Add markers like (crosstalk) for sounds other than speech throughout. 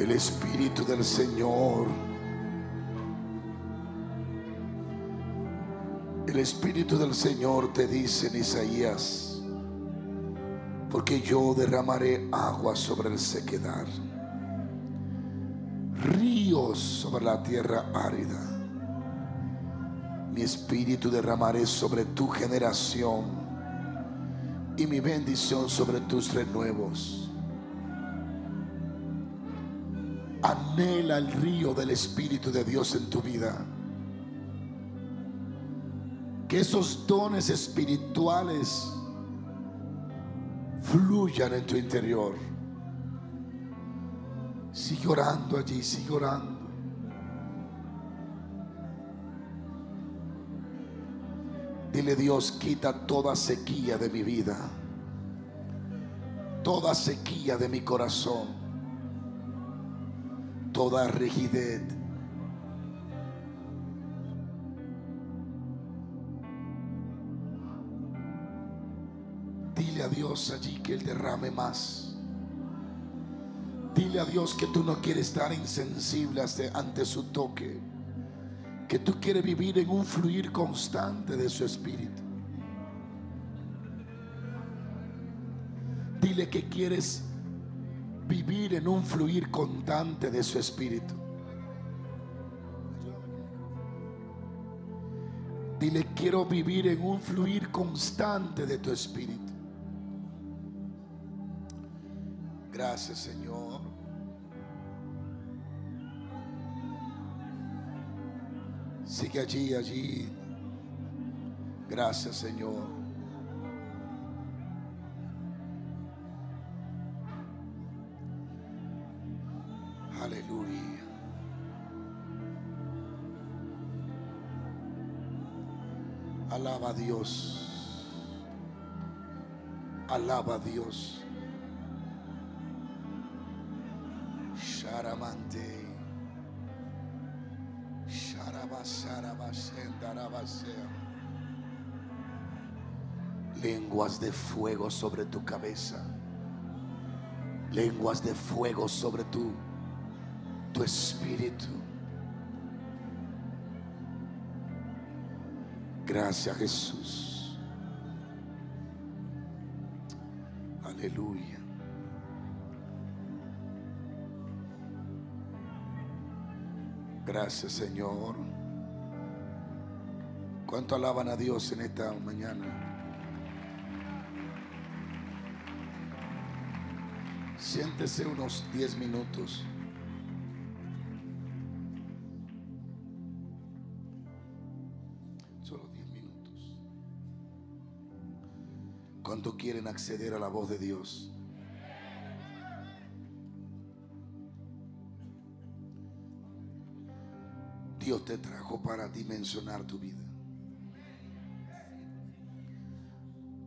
El Espíritu del Señor. El Espíritu del Señor te dice en Isaías, porque yo derramaré agua sobre el sequedad, ríos sobre la tierra árida. Mi espíritu derramaré sobre tu generación y mi bendición sobre tus renuevos. Anhela el río del Espíritu de Dios en tu vida. Que esos dones espirituales fluyan en tu interior. Sigue orando allí, sigue orando. Dile Dios, quita toda sequía de mi vida, toda sequía de mi corazón, toda rigidez. Dile a Dios allí que Él derrame más. Dile a Dios que tú no quieres estar insensible ante su toque. Que tú quieres vivir en un fluir constante de su espíritu. Dile que quieres vivir en un fluir constante de su espíritu. Dile, quiero vivir en un fluir constante de tu espíritu. Gracias, Señor. Sigue allí, allí. Gracias, Señor. Alaba a Dios. Alaba a Dios. Sharamante. Lenguas de fuego sobre tu cabeza. Lenguas de fuego sobre tu, tu espíritu. Gracias Jesús. Aleluya. Gracias Señor. ¿Cuánto alaban a Dios en esta mañana? Siéntese unos 10 minutos. ¿Cuánto quieren acceder a la voz de Dios? Dios te trajo para dimensionar tu vida.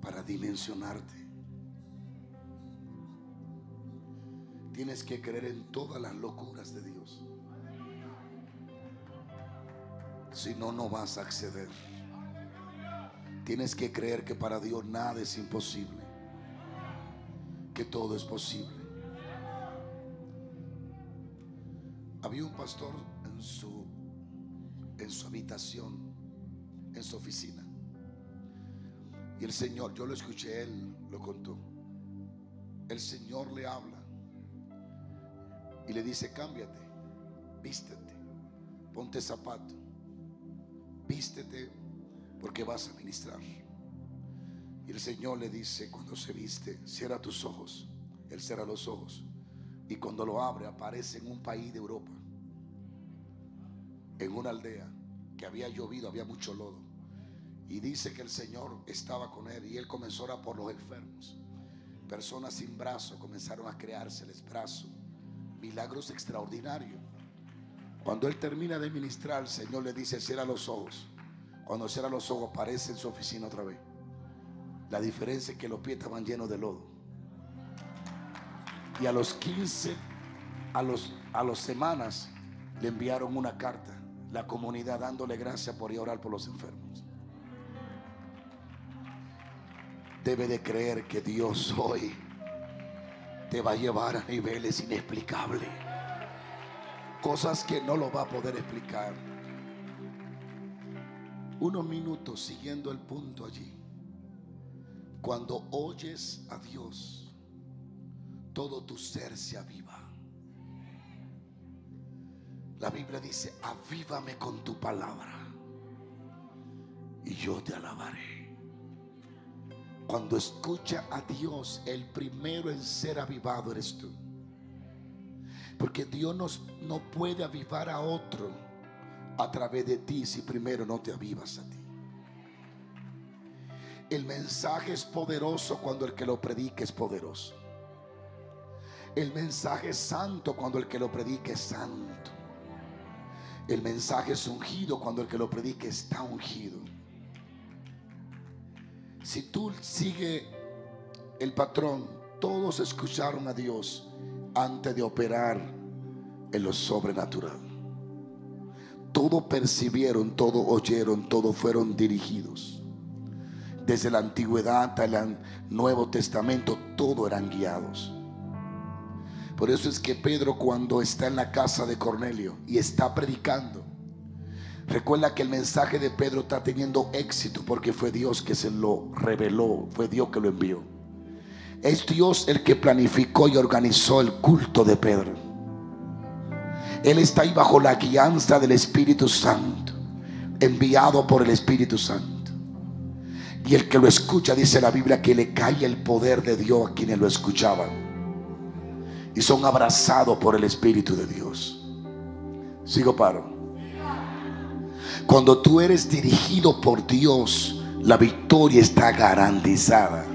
Para dimensionarte. Tienes que creer en todas las locuras de Dios. Si no, no vas a acceder. Tienes que creer que para Dios nada es imposible. Que todo es posible. Había un pastor en su en su habitación, en su oficina. Y el Señor, yo lo escuché, él lo contó. El Señor le habla y le dice, cámbiate, vístete, ponte zapato, vístete porque vas a ministrar. Y el Señor le dice, cuando se viste, cierra tus ojos. Él cierra los ojos. Y cuando lo abre, aparece en un país de Europa en una aldea que había llovido, había mucho lodo. Y dice que el Señor estaba con él y él comenzó a por los enfermos. Personas sin brazos comenzaron a creárseles brazos. Milagros extraordinarios. Cuando él termina de ministrar, el Señor le dice, cierra los ojos. Cuando cierra los ojos, aparece en su oficina otra vez. La diferencia es que los pies estaban llenos de lodo. Y a los 15, a los, a las semanas, le enviaron una carta la comunidad dándole gracias por ir a orar por los enfermos. Debe de creer que Dios hoy te va a llevar a niveles inexplicables. Cosas que no lo va a poder explicar. Unos minutos siguiendo el punto allí. Cuando oyes a Dios, todo tu ser se aviva. La Biblia dice, avívame con tu palabra y yo te alabaré. Cuando escucha a Dios, el primero en ser avivado eres tú. Porque Dios no puede avivar a otro a través de ti si primero no te avivas a ti. El mensaje es poderoso cuando el que lo predica es poderoso. El mensaje es santo cuando el que lo predica es santo. El mensaje es ungido cuando el que lo predique está ungido. Si tú sigues el patrón, todos escucharon a Dios antes de operar en lo sobrenatural. Todo percibieron, todo oyeron, todo fueron dirigidos. Desde la antigüedad hasta el Nuevo Testamento, todo eran guiados. Por eso es que Pedro cuando está en la casa de Cornelio y está predicando, recuerda que el mensaje de Pedro está teniendo éxito porque fue Dios que se lo reveló, fue Dios que lo envió. Es Dios el que planificó y organizó el culto de Pedro. Él está ahí bajo la guianza del Espíritu Santo, enviado por el Espíritu Santo. Y el que lo escucha, dice la Biblia, que le cae el poder de Dios a quienes lo escuchaban y son abrazados por el Espíritu de Dios. Sigo paro. Cuando tú eres dirigido por Dios, la victoria está garantizada.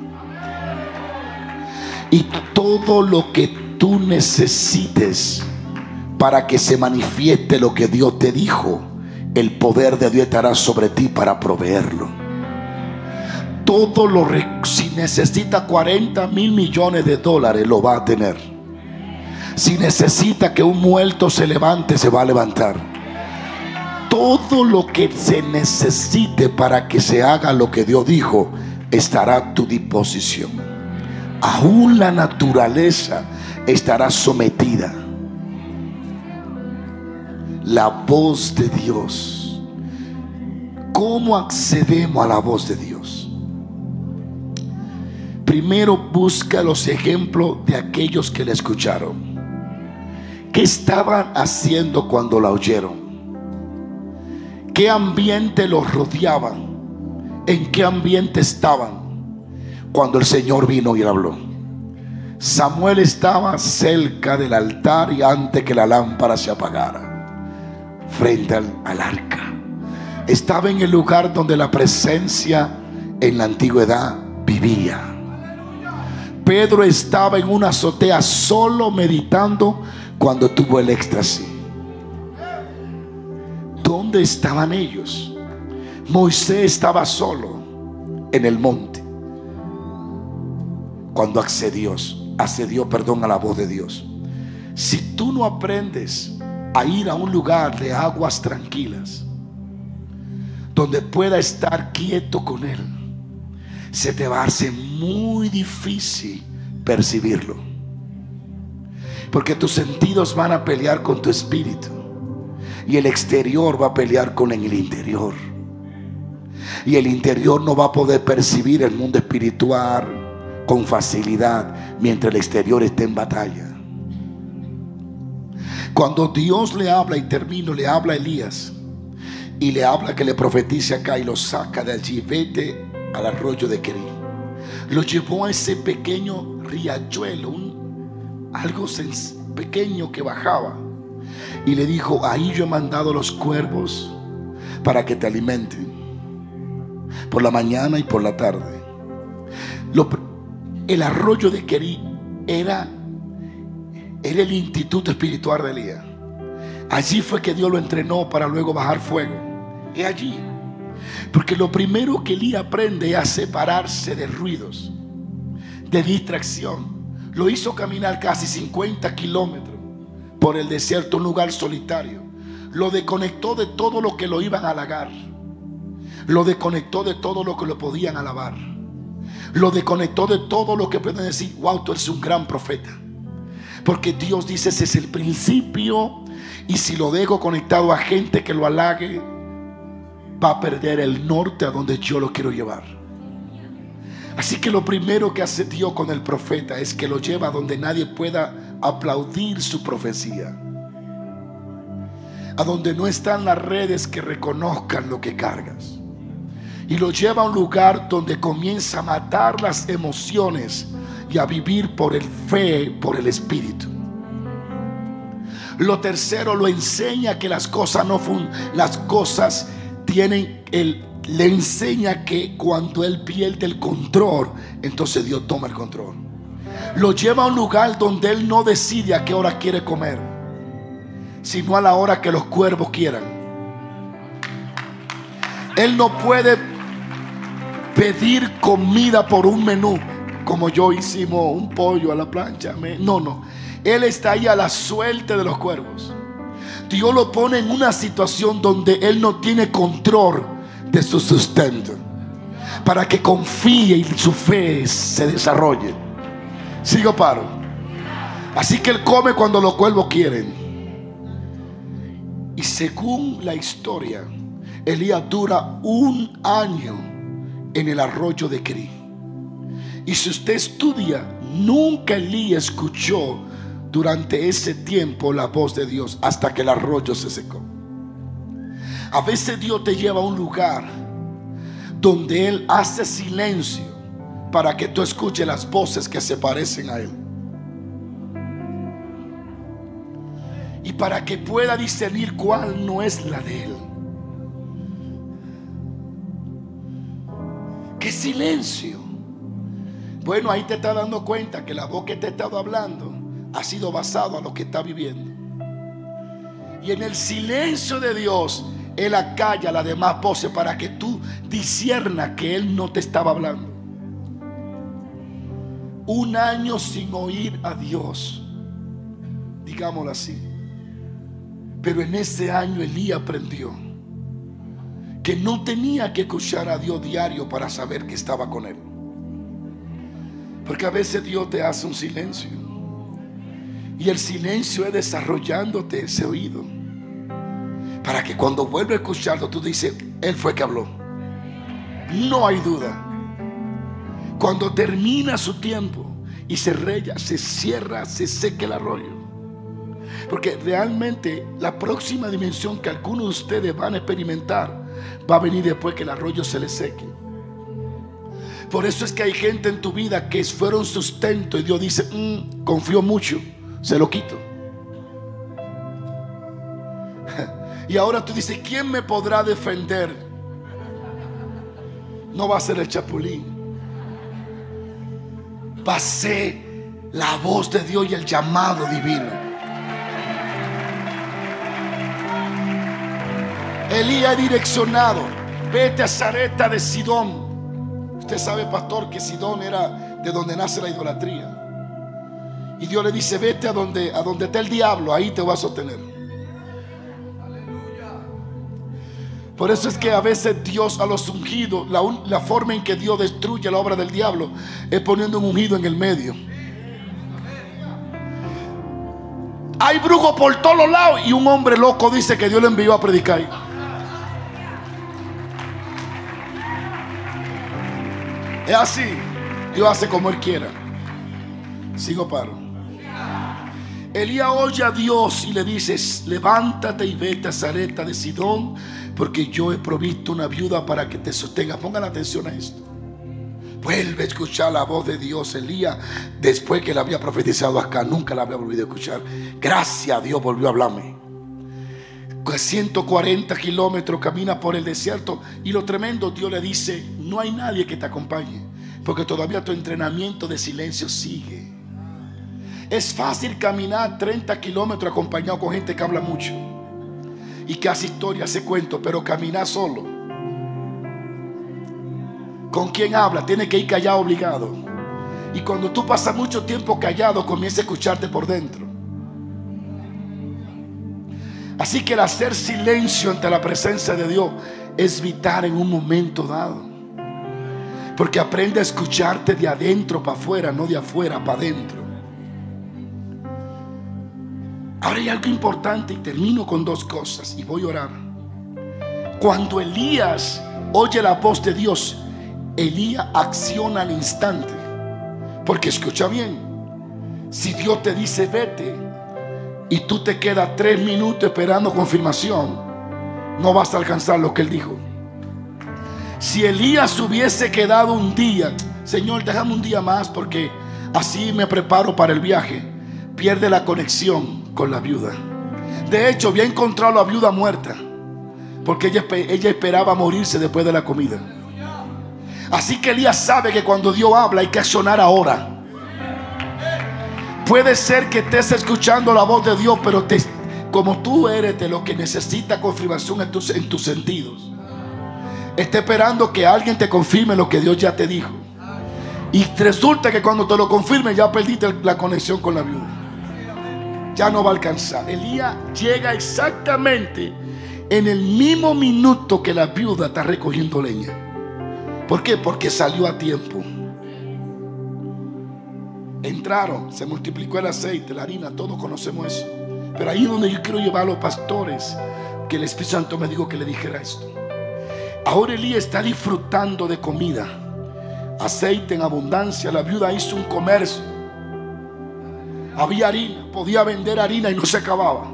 Y todo lo que tú necesites para que se manifieste lo que Dios te dijo, el poder de Dios estará sobre ti para proveerlo. Todo lo si necesita 40 mil millones de dólares, lo va a tener. Si necesita que un muerto se levante, se va a levantar. Todo lo que se necesite para que se haga lo que Dios dijo, estará a tu disposición. Aún la naturaleza estará sometida. La voz de Dios. ¿Cómo accedemos a la voz de Dios? Primero busca los ejemplos de aquellos que le escucharon. ¿Qué estaban haciendo cuando la oyeron? ¿Qué ambiente los rodeaban? ¿En qué ambiente estaban cuando el Señor vino y habló? Samuel estaba cerca del altar y antes que la lámpara se apagara, frente al, arca. Estaba en el lugar donde la presencia en la antigüedad vivía. Pedro estaba en una azotea solo meditando cuando tuvo el éxtasis. ¿Dónde estaban ellos? Moisés estaba solo en el monte. Cuando accedió, accedió, perdón, a la voz de Dios. Si tú no aprendes a ir a un lugar de aguas tranquilas, donde pueda estar quieto con Él, se te va a hacer muy difícil percibirlo. Porque tus sentidos van a pelear con tu espíritu. Y el exterior va a pelear con el interior. Y el interior no va a poder percibir el mundo espiritual con facilidad mientras el exterior esté en batalla. Cuando Dios le habla y termino, le habla a Elías y le habla que le profetice acá y lo saca de allí, vete al arroyo de Querí. Lo llevó a ese pequeño riachuelo, un algo pequeño que bajaba. Y le dijo, ahí yo he mandado los cuervos para que te alimenten. Por la mañana y por la tarde. el arroyo de Querí era, era el instituto espiritual de Elías. Allí fue que Dios lo entrenó para luego bajar fuego. Es allí. Porque lo primero que Elías aprende es a separarse de ruidos, de distracción lo hizo caminar casi 50 kilómetros por el desierto, un lugar solitario. Lo desconectó de todo lo que lo iban a halagar. Lo desconectó de todo lo que lo podían alabar. Lo desconectó de todo lo que pueden decir, wow, tú eres un gran profeta. Porque Dios dice, ese es el principio Y si lo dejo conectado a gente que lo halague, va a perder el norte a donde yo lo quiero llevar. Así que lo primero que hace Dios con el profeta es que lo lleva donde nadie pueda aplaudir su profecía. A donde no están las redes que reconozcan lo que cargas. Y lo lleva a un lugar donde comienza a matar las emociones y a vivir por el fe, por el espíritu. Lo tercero lo enseña que las cosas no fun las cosas tienen el le enseña que cuando él pierde el control, entonces Dios toma el control. Lo lleva a un lugar donde él no decide a qué hora quiere comer, sino a la hora que los cuervos quieran. Él no puede pedir comida por un menú, como yo hicimos un pollo a la plancha. No, no. Él está ahí a la suerte de los cuervos. Dios lo pone en una situación donde Él no tiene control de su sustento. Para que confíe y su fe se desarrolle. Sigo paro. Así que Él come cuando los cuervos quieren. Y según la historia, Elías dura un año en el arroyo de Cri. Y si usted estudia, nunca Elías escuchó durante ese tiempo la voz de Dios hasta que el arroyo se secó. A veces Dios te lleva a un lugar donde Él hace silencio para que tú escuches las voces que se parecen a Él. Y para que pueda discernir cuál no es la de Él. ¿Qué silencio? Bueno, ahí te estás dando cuenta que la voz que te ha estado hablando ha sido basado a lo que está viviendo. Y en el silencio de Dios, Él acalla las demás voces para que tú disiernas que Él no te estaba hablando. Un año sin oír a Dios, digámoslo así. Pero en ese año Elías aprendió que no tenía que escuchar a Dios diario para saber que estaba con Él. Porque a veces Dios te hace un silencio. Y el silencio es desarrollándote ese oído. Para que cuando vuelva a escucharlo, tú dices, Él fue que habló. No hay duda. Cuando termina su tiempo y se rella, se cierra, se seca el arroyo. Porque realmente la próxima dimensión que algunos de ustedes van a experimentar va a venir después que el arroyo se le seque. Por eso es que hay gente en tu vida que fueron sustento y Dios dice, mm, confío mucho se lo quito. (laughs) Y ahora tú dices, ¿quién me podrá defender? No va a ser el chapulín. Ser la voz de Dios y el llamado divino. Elías direccionado, vete a Zareta de Sidón. Usted sabe, pastor, que Sidón era de donde nace la idolatría. Y Dios le dice, vete a donde, a donde está el diablo, ahí te vas a sostener. Por eso es que a veces Dios a los ungidos, la, la, forma en que Dios destruye la obra del diablo es poniendo un ungido en el medio. Hay brujos por todos lados y un hombre loco dice que Dios le envió a predicar. Es así. Dios hace como Él quiera. Sigo paro. Elías oye a Dios y le dice, levántate y vete a Zareta de Sidón, porque yo he provisto una viuda para que te sostenga. Pongan atención a esto. Vuelve a escuchar la voz de Dios. Elías, después que le había profetizado acá, nunca la había volvido a escuchar. Gracias a Dios volvió a hablarme. 140 kilómetros camina por el desierto y lo tremendo, Dios le dice, no hay nadie que te acompañe, porque todavía tu entrenamiento de silencio sigue. Es fácil caminar 30 kilómetros acompañado con gente que habla mucho y que hace historias, hace cuentos, pero caminar solo. ¿Con quién habla? Tiene que ir callado obligado. Y cuando tú pasas mucho tiempo callado, comienza a escucharte por dentro. Así que el hacer silencio ante la presencia de Dios es vital en un momento dado. Porque aprende a escucharte de adentro para afuera, no de afuera para adentro. Ahora hay algo importante y termino con dos cosas y voy a orar. Cuando Elías oye la voz de Dios, Elías acciona al instante. Porque escucha bien, si Dios te dice vete y tú te quedas tres minutos esperando confirmación, no vas a alcanzar lo que él dijo. Si Elías hubiese quedado un día, Señor, déjame un día más porque así me preparo para el viaje, pierde la conexión con la viuda. De hecho, había encontrado a la viuda muerta porque ella, ella esperaba morirse después de la comida. Así que Elías sabe que cuando Dios habla hay que accionar ahora. Puede ser que estés escuchando la voz de Dios, pero te, como tú eres de lo que necesita confirmación en tus, en tus sentidos. Está esperando que alguien te confirme lo que Dios ya te dijo. Y resulta que cuando te lo confirme ya perdiste la conexión con la viuda. Ya no va a alcanzar. Elías llega exactamente en el mismo minuto que la viuda está recogiendo leña. ¿Por qué? Porque salió a tiempo. Entraron, se multiplicó el aceite, la harina, todos conocemos eso. Pero ahí es donde yo quiero llevar a los pastores, que el Espíritu Santo me dijo que le dijera esto. Ahora Elías está disfrutando de comida, aceite en abundancia. La viuda hizo un comercio. Había harina, podía vender harina y no se acababa.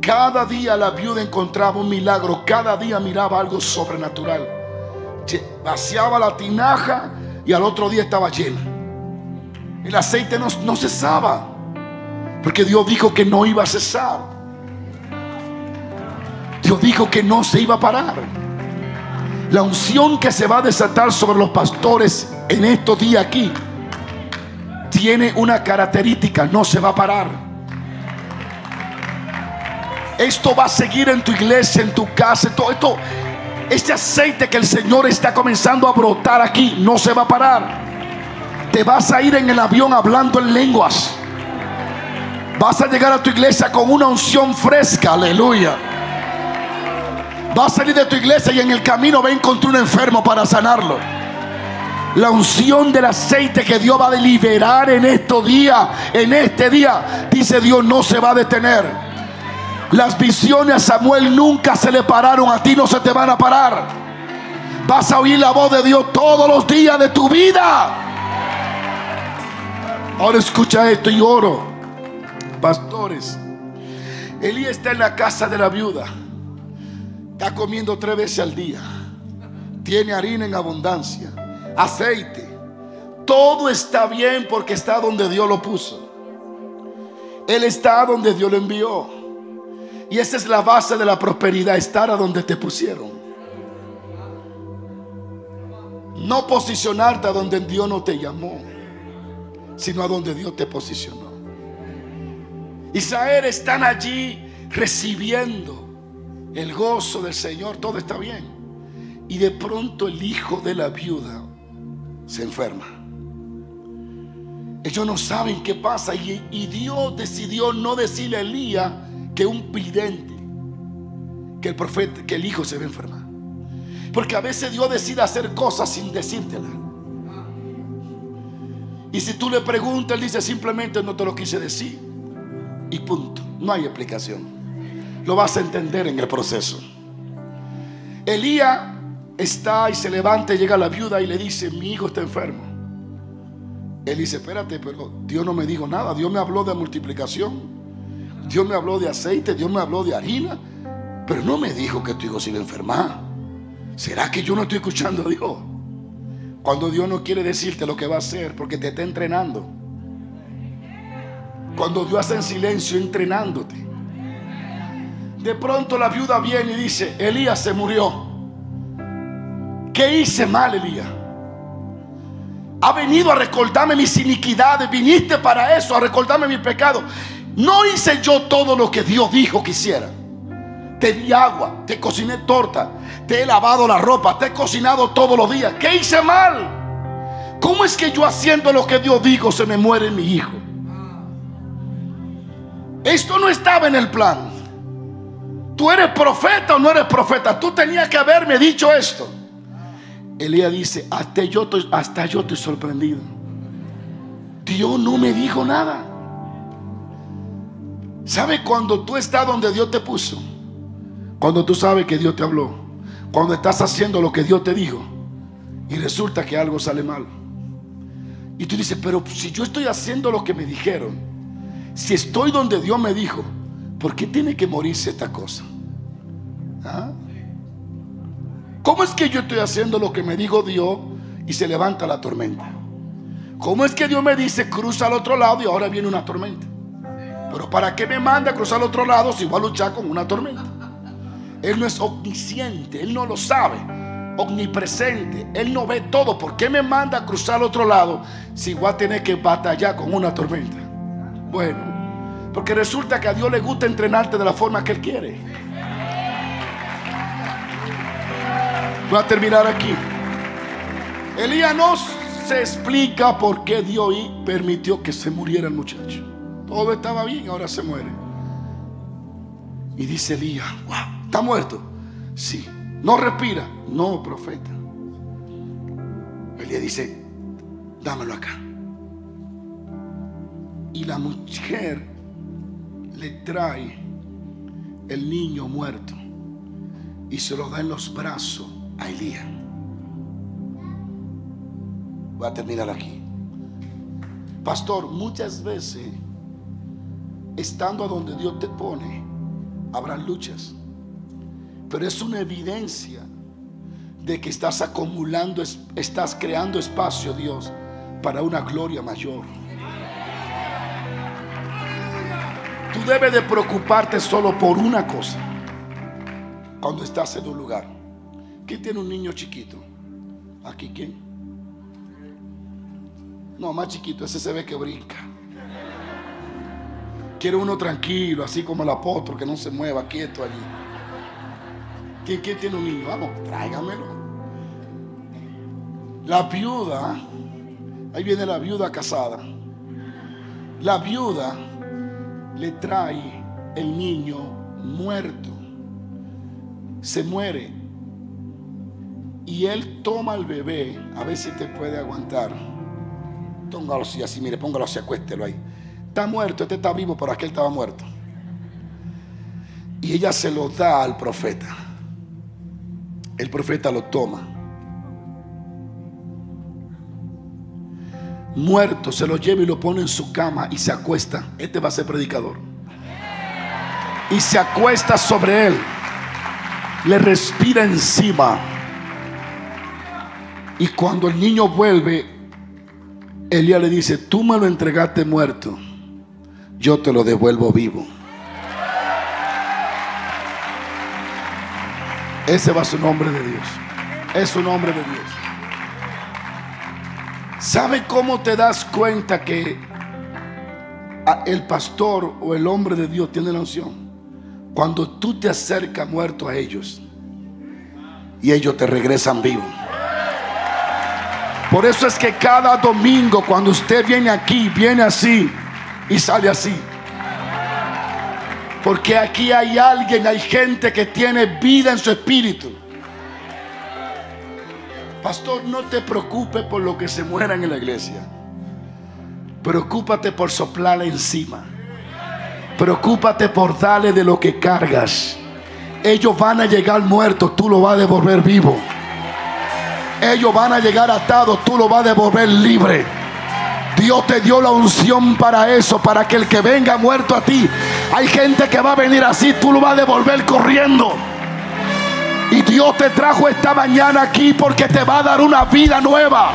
Cada día la viuda encontraba un milagro, cada día miraba algo sobrenatural vaciaba la tinaja y al otro día estaba llena. El aceite no, no cesaba, porque Dios dijo que no iba a cesar. Dios dijo que no se iba a parar. La unción que se va a desatar sobre los pastores en estos días aquí tiene una característica, no se va a parar. Esto va a seguir en tu iglesia, en tu casa, todo esto este aceite que el Señor está comenzando a brotar aquí no se va a parar. Te vas a ir en el avión hablando en lenguas. Vas a llegar a tu iglesia con una unción fresca, aleluya. Vas a salir de tu iglesia y en el camino va a encontrar un enfermo para sanarlo. La unción del aceite que Dios va a liberar en estos días, en este día, dice Dios, no se va a detener. Las visiones a Samuel nunca se le pararon, a ti no se te van a parar. Vas a oír la voz de Dios todos los días de tu vida. Ahora escucha esto y oro. Pastores, Elías está en la casa de la viuda. Está comiendo tres veces al día. Tiene harina en abundancia, aceite. Todo está bien porque está donde Dios lo puso. Él está donde Dios lo envió. Y esa es la base de la prosperidad, estar a donde te pusieron. No posicionarte a donde Dios no te llamó, sino a donde Dios te posicionó. Israel están allí recibiendo el gozo del Señor, todo está bien. Y de pronto el hijo de la viuda se enferma. Ellos no saben qué pasa y, Dios decidió no decirle a Elías que un vidente, que el profeta, que el hijo se va a enfermar. Porque a veces Dios decide hacer cosas sin decírtela. Y si tú le preguntas, él dice simplemente no te lo quise decir. Y punto. No hay explicación. Lo vas a entender en el proceso. Elías está y se levanta y llega la viuda y le dice, mi hijo está enfermo. Él dice, espérate, pero Dios no me dijo nada. Dios me habló de multiplicación. Dios me habló de aceite, Dios me habló de harina, pero no me dijo que tu hijo se. ¿Será que yo no estoy escuchando a Dios? Cuando Dios no quiere decirte lo que va a hacer porque te está entrenando. Cuando Dios hace en silencio entrenándote. De pronto la viuda viene y dice, Elías se murió. ¿Qué hice mal, Elías? Ha venido a recordarme mis iniquidades. Viniste para eso, a recordarme mis pecados. No hice yo todo lo que Dios dijo que hiciera. Te di agua, te cociné torta, te he lavado la ropa, te he cocinado todos los días. ¿Qué hice mal? ¿Cómo es que yo haciendo lo que Dios dijo se me muere mi hijo? Esto no estaba en el plan. Tú eres profeta o no eres profeta. Tú tenías que haberme dicho esto. Elías dice, hasta yo, hasta yo estoy sorprendido. Dios no me dijo nada. ¿Sabe cuando tú estás donde Dios te puso? Cuando tú sabes que Dios te habló. Cuando estás haciendo lo que Dios te dijo. Y resulta que algo sale mal. Y tú dices, pero si yo estoy haciendo lo que me dijeron, si estoy donde Dios me dijo, ¿por qué tiene que morirse esta cosa? ¿Ah? ¿Cómo es que yo estoy haciendo lo que me dijo Dios y se levanta la tormenta? ¿Cómo es que Dios me dice cruza al otro lado y ahora viene una tormenta? Pero ¿para qué me manda a cruzar al otro lado si voy a luchar con una tormenta? Él no es omnisciente, Él no lo sabe. Omnipresente, Él no ve todo. ¿Por qué me manda a cruzar al otro lado si voy a tener que batallar con una tormenta? Bueno, porque resulta que a Dios le gusta entrenarte de la forma que Él quiere. Voy a terminar aquí. Elías no se explica por qué Dios permitió que se muriera el muchacho. Todo estaba bien, ahora se muere. Y dice Elías, wow, ¿está muerto? Sí. ¿No respira? No, profeta. Elías dice, dámelo acá. Y la mujer le trae el niño muerto y se lo da en los brazos a Elías. Voy a terminar aquí. Pastor, muchas veces, estando a donde Dios te pone, habrá luchas. Pero es una evidencia de que estás acumulando, estás creando espacio, Dios, para una gloria mayor. Tú debes de preocuparte solo por una cosa cuando estás en un lugar. ¿Quién tiene un niño chiquito? ¿Aquí quién? No, más chiquito, ese se ve que brinca. Quiere uno tranquilo, así como el apóstol, que no se mueva, quieto allí. ¿Quién, quién tiene un niño? Vamos, tráigamelo. La viuda, ahí viene la viuda casada. La viuda le trae el niño muerto. Se muere y él toma al bebé, a ver si te puede aguantar. Póngalo así, mire, póngalo así, acuéstelo ahí. Está muerto, este está vivo, pero aquel estaba muerto. Y ella se lo da al profeta. El profeta lo toma. Muerto, se lo lleva y lo pone en su cama y se acuesta. Este va a ser predicador. Y se acuesta sobre él. Le respira encima. Y cuando el niño vuelve, Elías le dice, tú me lo entregaste muerto, yo te lo devuelvo vivo. Ese va su nombre de Dios. Es su nombre de Dios. ¿Sabe cómo te das cuenta que el pastor o el hombre de Dios tiene la unción? Cuando tú te acercas muerto a ellos y ellos te regresan vivos. Por eso es que cada domingo cuando usted viene aquí, viene así y sale así. Porque aquí hay alguien, hay gente que tiene vida en su espíritu. Pastor, no te preocupes por lo que se mueran en la iglesia. Preocúpate por soplarle encima. Preocúpate por darle de lo que cargas. Ellos van a llegar muertos, tú lo vas a devolver vivo. Ellos van a llegar atados, tú lo vas a devolver libre. Dios te dio la unción para eso, para que el que venga muerto a ti, hay gente que va a venir así, tú lo vas a devolver corriendo. Y Dios te trajo esta mañana aquí porque te va a dar una vida nueva.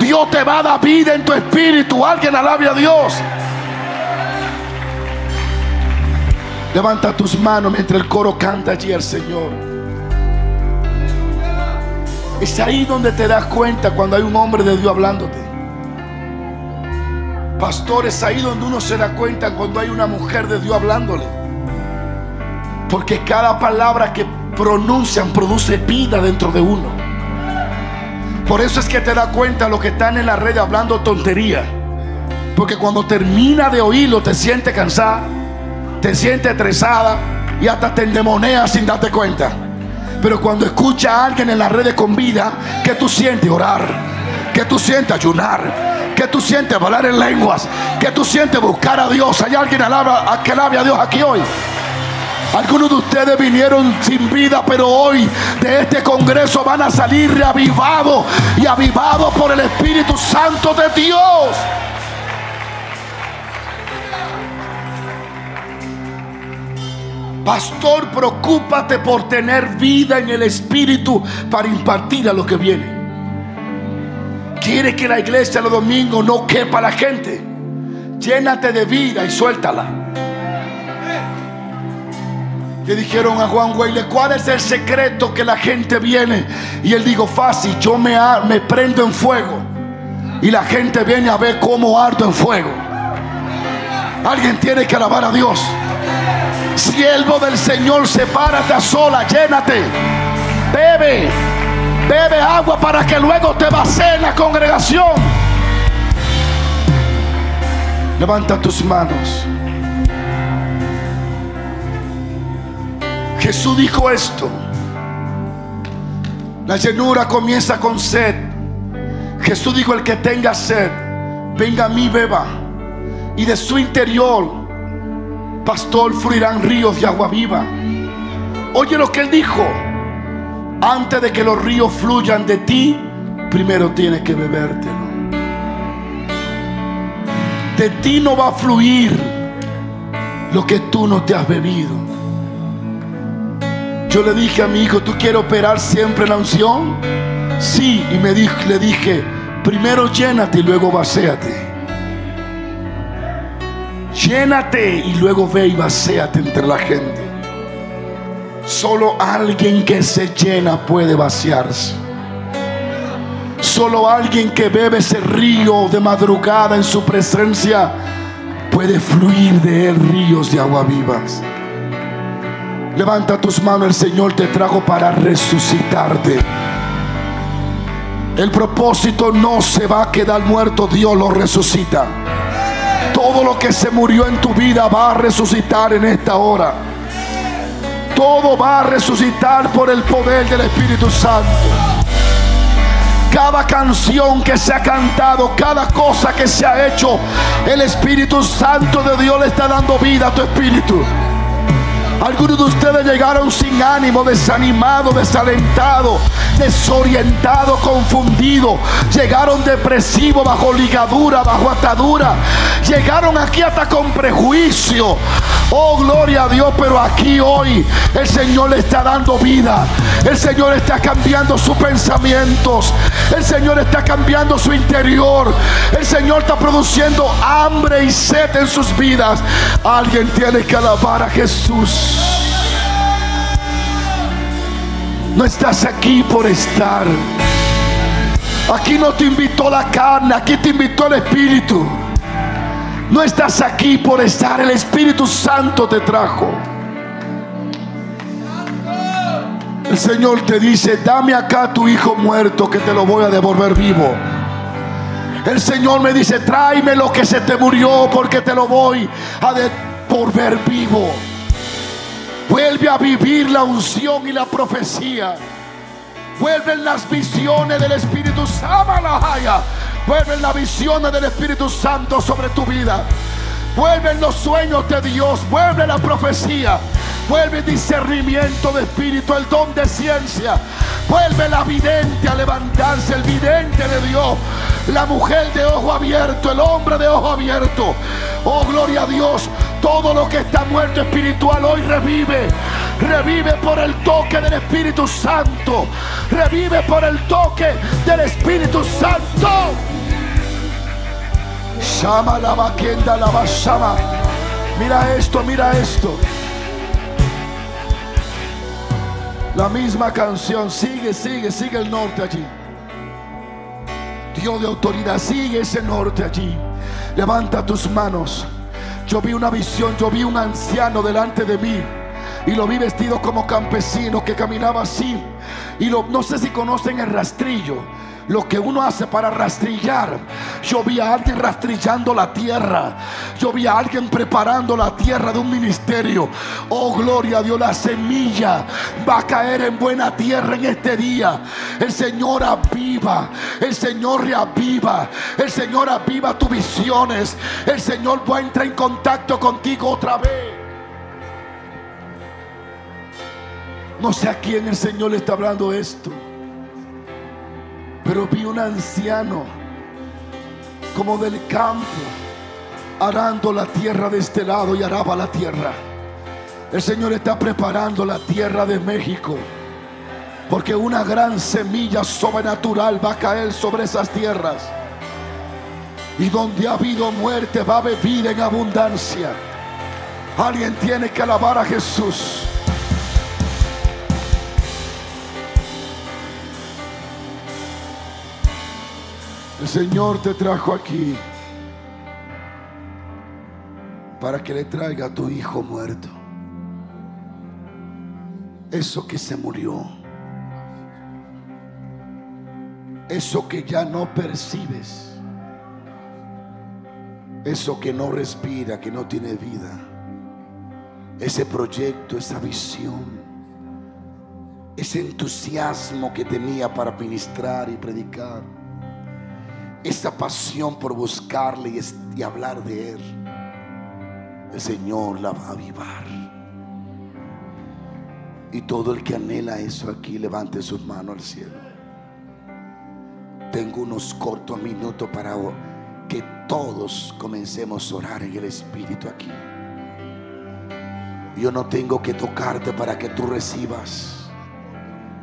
Dios te va a dar vida en tu espíritu. Alguien alabe a Dios. Levanta tus manos mientras el coro canta allí al Señor. Es ahí donde te das cuenta cuando hay un hombre de Dios hablándote. Pastor, es ahí donde uno se da cuenta cuando hay una mujer de Dios hablándole. Porque cada palabra que pronuncian produce vida dentro de uno. Por eso es que te das cuenta lo que están en la red hablando tontería. Porque cuando termina de oírlo te sientes cansada, te sientes estresada y hasta te endemoneas sin darte cuenta. Pero cuando escucha a alguien en las redes con vida, que tú sientes orar, que tú sientes ayunar, ¿Qué tú sientes hablar en lenguas? ¿Qué tú sientes buscar a Dios? ¿Hay alguien alaba, que alabe a Dios aquí hoy? Algunos de ustedes vinieron sin vida, pero hoy de este congreso van a salir reavivados y avivados por el Espíritu Santo de Dios. Pastor, preocúpate por tener vida en el Espíritu para impartir a lo que viene. Quiere que la iglesia los domingos no quepa la gente. Llénate de vida y suéltala. Le dijeron a Juan Weile, ¿cuál es el secreto que la gente viene? Y él dijo, fácil, yo me, me prendo en fuego. Y la gente viene a ver cómo ardo en fuego. Alguien tiene que alabar a Dios. Siervo del Señor, sepárate a sola, llénate. Bebe. Bebe agua para que luego te vacíe en la congregación. Levanta tus manos. Jesús dijo esto. La llenura comienza con sed. Jesús dijo, el que tenga sed, venga a mí, beba. Y de su interior, pastor, fluirán ríos de agua viva. Oye lo que él dijo. Antes de que los ríos fluyan de ti, primero tienes que bebértelo. De ti no va a fluir lo que tú no te has bebido. Yo le dije a mi hijo, ¿tú quieres operar siempre la unción? Sí, y me le dije, primero llénate y luego vacéate. Llénate y luego ve y vacéate entre la gente. Solo alguien que se llena puede vaciarse. Solo alguien que bebe ese río de madrugada en su presencia puede fluir de él ríos de agua vivas. Levanta tus manos, el Señor te trajo para resucitarte. El propósito no se va a quedar muerto, Dios lo resucita. Todo lo que se murió en tu vida va a resucitar en esta hora todo va a resucitar por el poder del Espíritu Santo. Cada canción que se ha cantado, cada cosa que se ha hecho, el Espíritu Santo de Dios le está dando vida a tu espíritu. Algunos de ustedes llegaron sin ánimo, desanimado, desalentado, desorientado, confundido. Llegaron depresivos, bajo ligadura, bajo atadura. Llegaron aquí hasta con prejuicio. Oh, gloria a Dios, pero aquí hoy el Señor le está dando vida. El Señor está cambiando sus pensamientos. El Señor está cambiando su interior. El Señor está produciendo hambre y sed en sus vidas. Alguien tiene que alabar a Jesús. No estás aquí por estar. Aquí no te invitó la carne, aquí te invitó el Espíritu. No estás aquí por estar, el Espíritu Santo te trajo. El Señor te dice, dame acá tu hijo muerto que te lo voy a devolver vivo. El Señor me dice, tráeme lo que se te murió porque te lo voy a devolver vivo. Vuelve a vivir la unción y la profecía. Vuelven las visiones del Espíritu Santo. Vuelven las visiones del Espíritu Santo sobre tu vida. Vuelven los sueños de Dios. Vuelve la profecía. Vuelve el discernimiento de espíritu, el don de ciencia. Vuelve la vidente a levantarse, el vidente de Dios. La mujer de ojo abierto, el hombre de ojo abierto. Oh, gloria a Dios. Todo lo que está muerto espiritual hoy revive. Revive por el toque del Espíritu Santo. Revive por el toque del Espíritu Santo. Shama la vaquenda la. Mira esto, mira esto. La misma canción, sigue, sigue, sigue el norte allí. Dios de autoridad, sigue ese norte allí. Levanta tus manos. Yo vi una visión, yo vi un anciano delante de mí. Y lo vi vestido como campesino que caminaba así. Y lo, no sé si conocen el rastrillo lo que uno hace para rastrillar. Yo vi a alguien rastrillando la tierra. Yo vi a alguien preparando la tierra de un ministerio. Oh, gloria a Dios, la semilla va a caer en buena tierra en este día. El Señor aviva, el Señor reaviva, el Señor aviva tus visiones. El Señor va a entrar en contacto contigo otra vez. No sé a quién el Señor le está hablando esto. Pero vi un anciano como del campo arando la tierra de este lado y araba la tierra. El Señor está preparando la tierra de México. Porque una gran semilla sobrenatural va a caer sobre esas tierras. Y donde ha habido muerte va a haber vida en abundancia. Alguien tiene que alabar a Jesús. El Señor te trajo aquí para que le traiga a tu hijo muerto. Eso que se murió. Eso que ya no percibes. Eso que no respira, que no tiene vida. Ese proyecto, esa visión. Ese entusiasmo que tenía para ministrar y predicar esa pasión por buscarle y, hablar de Él, el Señor la va a avivar. Y todo el que anhela eso aquí, levante sus manos al cielo. Tengo unos cortos minutos para que todos comencemos a orar en el Espíritu aquí. Yo no tengo que tocarte para que tú recibas.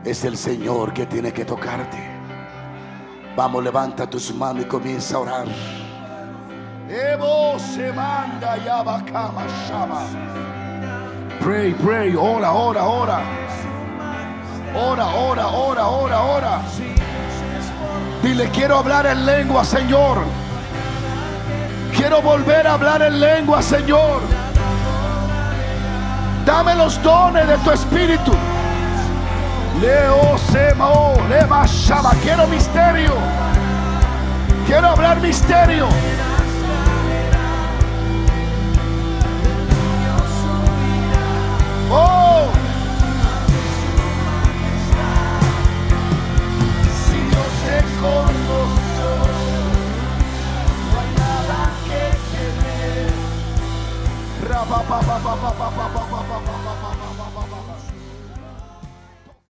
Es el Señor que tiene que tocarte. Vamos, levanta tus manos y comienza a orar. Evo se manda. Pray, pray, ora, ora, ora. Ora, ora, ora, ora, ora. Dile, quiero hablar en lengua, Señor. Quiero volver a hablar en lengua, Señor. Dame los dones de tu espíritu. Leo Semao, Lema Shaba. Quiero misterio. Quiero hablar misterio. Oh. Si Dios no hay nada que.